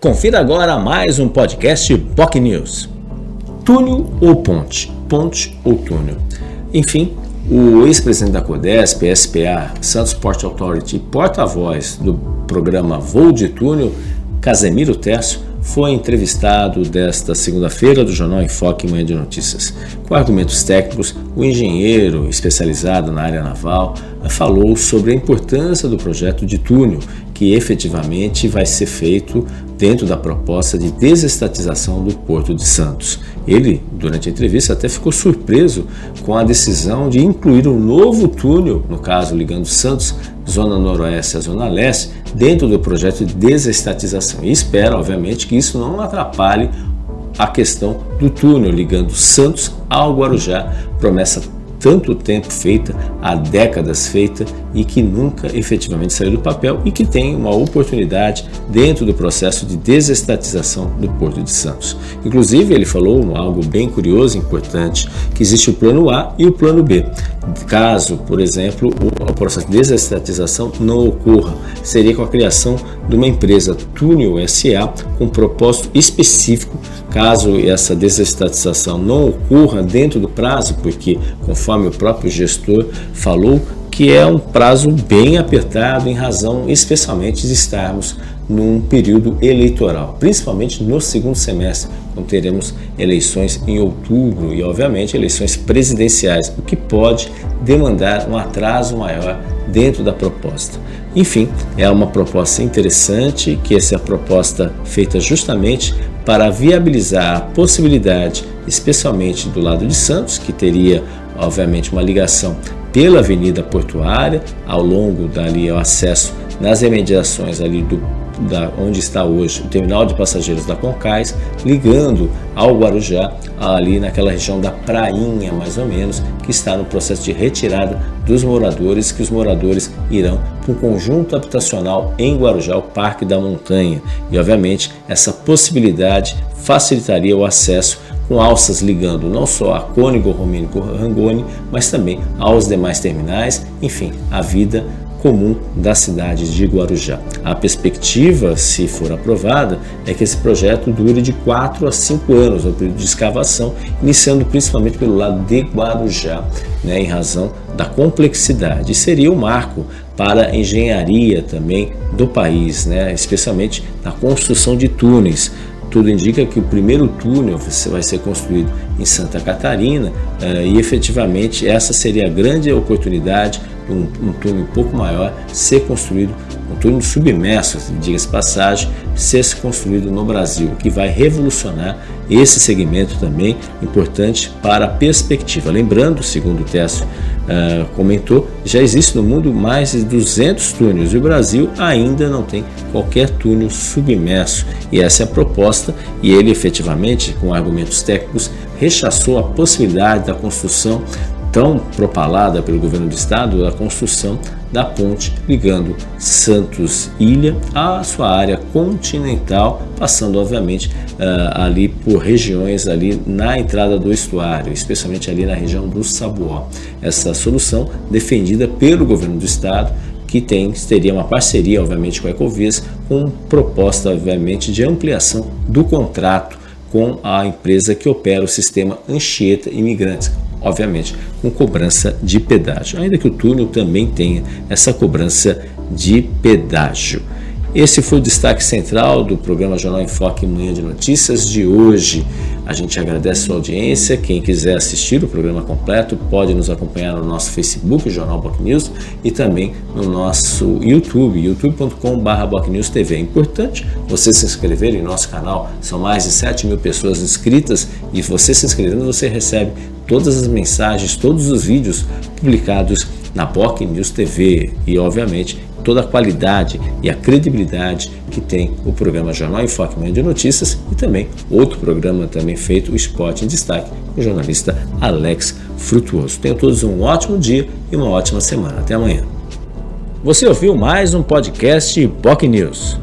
Confira agora mais um podcast POC News. Túnel ou ponte? Ponte ou túnel? Enfim, o ex-presidente da CODESP, SPA, Santos Port Authority, porta-voz do programa Voo de Túnel, Casemiro Tércio, foi entrevistado desta segunda-feira do jornal Enfoque Manhã de Notícias. Com argumentos técnicos, o engenheiro especializado na área naval falou sobre a importância do projeto de túnel, que efetivamente vai ser feito dentro da proposta de desestatização do Porto de Santos. Ele, durante a entrevista, até ficou surpreso com a decisão de incluir um novo túnel, no caso ligando Santos, Zona Noroeste à Zona Leste, dentro do projeto de desestatização. E espera, obviamente, que isso não atrapalhe a questão do túnel ligando Santos ao Guarujá, promessa tanto tempo feita, há décadas feita e que nunca efetivamente saiu do papel e que tem uma oportunidade dentro do processo de desestatização do Porto de Santos. Inclusive, ele falou algo bem curioso e importante, que existe o plano A e o plano B. Caso, por exemplo, o processo de desestatização não ocorra, seria com a criação de uma empresa Túnel SA com propósito específico caso essa desestatização não ocorra dentro do prazo, porque conforme o próprio gestor falou, que é um prazo bem apertado em razão especialmente de estarmos num período eleitoral, principalmente no segundo semestre, quando teremos eleições em outubro e, obviamente, eleições presidenciais, o que pode demandar um atraso maior dentro da proposta. Enfim, é uma proposta interessante, que essa é a proposta feita justamente para viabilizar a possibilidade, especialmente do lado de Santos, que teria, obviamente, uma ligação pela Avenida Portuária, ao longo dali o acesso nas imediações ali do da, onde está hoje o terminal de passageiros da Concais, ligando ao Guarujá, ali naquela região da Prainha, mais ou menos, que está no processo de retirada dos moradores, que os moradores irão para um conjunto habitacional em Guarujá, o Parque da Montanha. E, obviamente, essa possibilidade facilitaria o acesso com alças ligando não só a Cônigo Romênico Rangoni, mas também aos demais terminais, enfim, a vida comum da cidade de Guarujá. A perspectiva, se for aprovada, é que esse projeto dure de 4 a 5 anos, o período de escavação, iniciando principalmente pelo lado de Guarujá, né, em razão da complexidade. E seria um marco para a engenharia também do país, né, especialmente na construção de túneis. Tudo indica que o primeiro túnel vai ser construído em Santa Catarina eh, e efetivamente essa seria a grande oportunidade um, um túnel um pouco maior ser construído, um túnel submerso, diga-se passagem, ser construído no Brasil, que vai revolucionar esse segmento também importante para a perspectiva. Lembrando, segundo o Tessio uh, comentou, já existe no mundo mais de 200 túneis e o Brasil ainda não tem qualquer túnel submerso. E essa é a proposta, e ele efetivamente, com argumentos técnicos, rechaçou a possibilidade da construção tão propalada pelo governo do estado a construção da ponte ligando Santos Ilha à sua área continental, passando obviamente uh, ali por regiões ali na entrada do estuário, especialmente ali na região do Sabuó. Essa solução defendida pelo governo do estado que tem, teria uma parceria, obviamente, com a Ecovias, com proposta, obviamente, de ampliação do contrato com a empresa que opera o sistema Anchieta Imigrantes, obviamente com cobrança de pedágio, ainda que o túnel também tenha essa cobrança de pedágio. Esse foi o destaque central do programa Jornal em Foque Manhã de Notícias de hoje. A gente agradece a sua audiência. Quem quiser assistir o programa completo pode nos acompanhar no nosso Facebook, Jornal Boc News, e também no nosso YouTube, youtube.com.br TV. É importante você se inscrever em nosso canal. São mais de 7 mil pessoas inscritas e você se inscrevendo você recebe todas as mensagens, todos os vídeos publicados na POC News TV e, obviamente, toda a qualidade e a credibilidade que tem o programa Jornal em Foque Manhã de Notícias e também outro programa também feito, o Esporte em Destaque, com o jornalista Alex Frutuoso. Tenham todos um ótimo dia e uma ótima semana. Até amanhã. Você ouviu mais um podcast POC News.